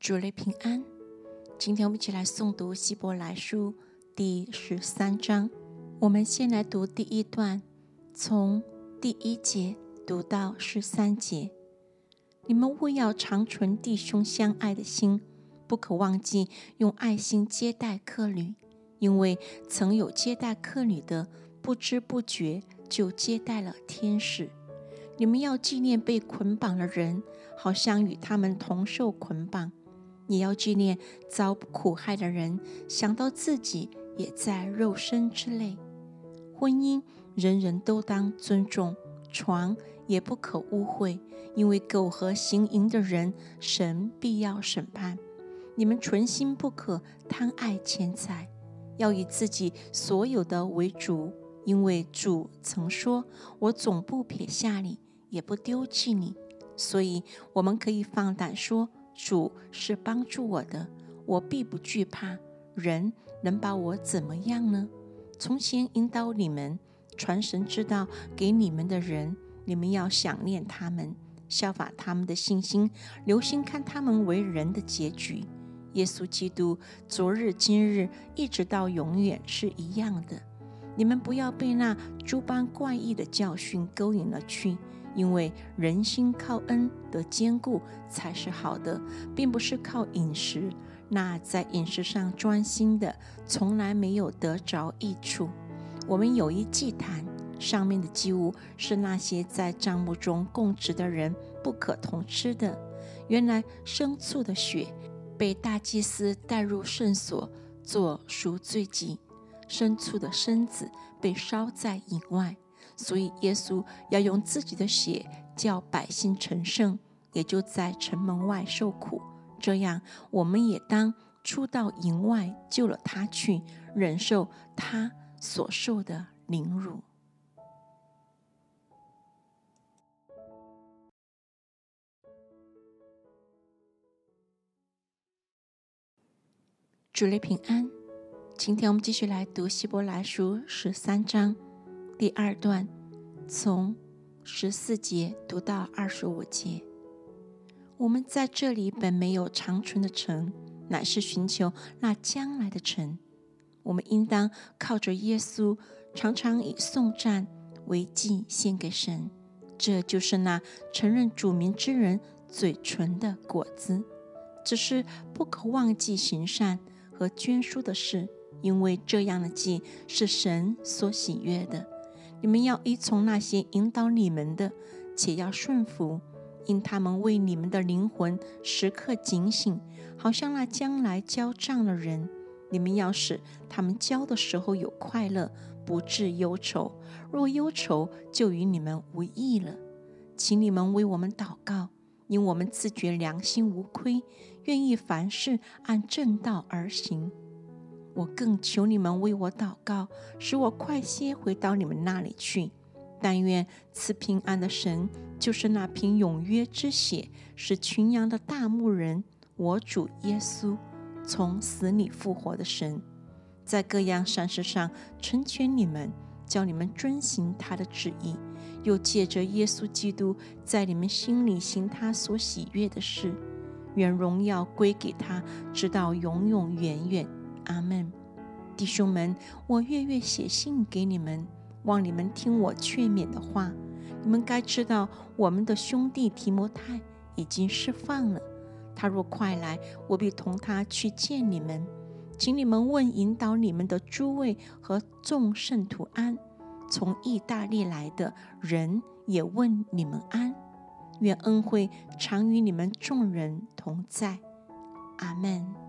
主内平安。今天我们一起来诵读希伯来书第十三章。我们先来读第一段，从第一节读到十三节。你们务要长存弟兄相爱的心，不可忘记用爱心接待客旅，因为曾有接待客旅的，不知不觉就接待了天使。你们要纪念被捆绑的人，好像与他们同受捆绑。也要纪念遭苦害的人，想到自己也在肉身之内。婚姻人人都当尊重，床也不可污秽，因为苟合行淫的人，神必要审判。你们存心不可贪爱钱财，要以自己所有的为主，因为主曾说：“我总不撇下你，也不丢弃你。”所以我们可以放胆说。主是帮助我的，我必不惧怕。人能把我怎么样呢？从前引导你们传神之道给你们的人，你们要想念他们，效法他们的信心，留心看他们为人的结局。耶稣基督昨日、今日，一直到永远是一样的。你们不要被那诸般怪异的教训勾引了去。因为人心靠恩的坚固才是好的，并不是靠饮食。那在饮食上专心的，从来没有得着益处。我们有一祭坛，上面的祭物是那些在帐幕中供职的人不可同吃的。原来牲畜的血被大祭司带入圣所做赎罪祭，牲畜的身子被烧在营外。所以，耶稣要用自己的血叫百姓成圣，也就在城门外受苦。这样，我们也当出到营外救了他去，忍受他所受的凌辱。主内平安。今天我们继续来读希伯来书十三章。第二段，从十四节读到二十五节。我们在这里本没有长存的城，乃是寻求那将来的城。我们应当靠着耶稣，常常以颂赞为祭献给神。这就是那承认主名之人嘴唇的果子。只是不可忘记行善和捐书的事，因为这样的祭是神所喜悦的。你们要依从那些引导你们的，且要顺服，因他们为你们的灵魂时刻警醒，好像那将来交账的人。你们要使他们交的时候有快乐，不致忧愁；若忧愁，就与你们无益了。请你们为我们祷告，因我们自觉良心无亏，愿意凡事按正道而行。我更求你们为我祷告，使我快些回到你们那里去。但愿赐平安的神，就是那瓶永约之血使群羊的大牧人，我主耶稣从死里复活的神，在各样善事上成全你们，叫你们遵行他的旨意，又借着耶稣基督在你们心里行他所喜悦的事。愿荣耀归给他，直到永永远远。阿门，弟兄们，我月月写信给你们，望你们听我劝勉的话。你们该知道，我们的兄弟提摩太已经释放了。他若快来，我必同他去见你们。请你们问引导你们的诸位和众圣徒安。从意大利来的人也问你们安。愿恩惠常与你们众人同在。阿门。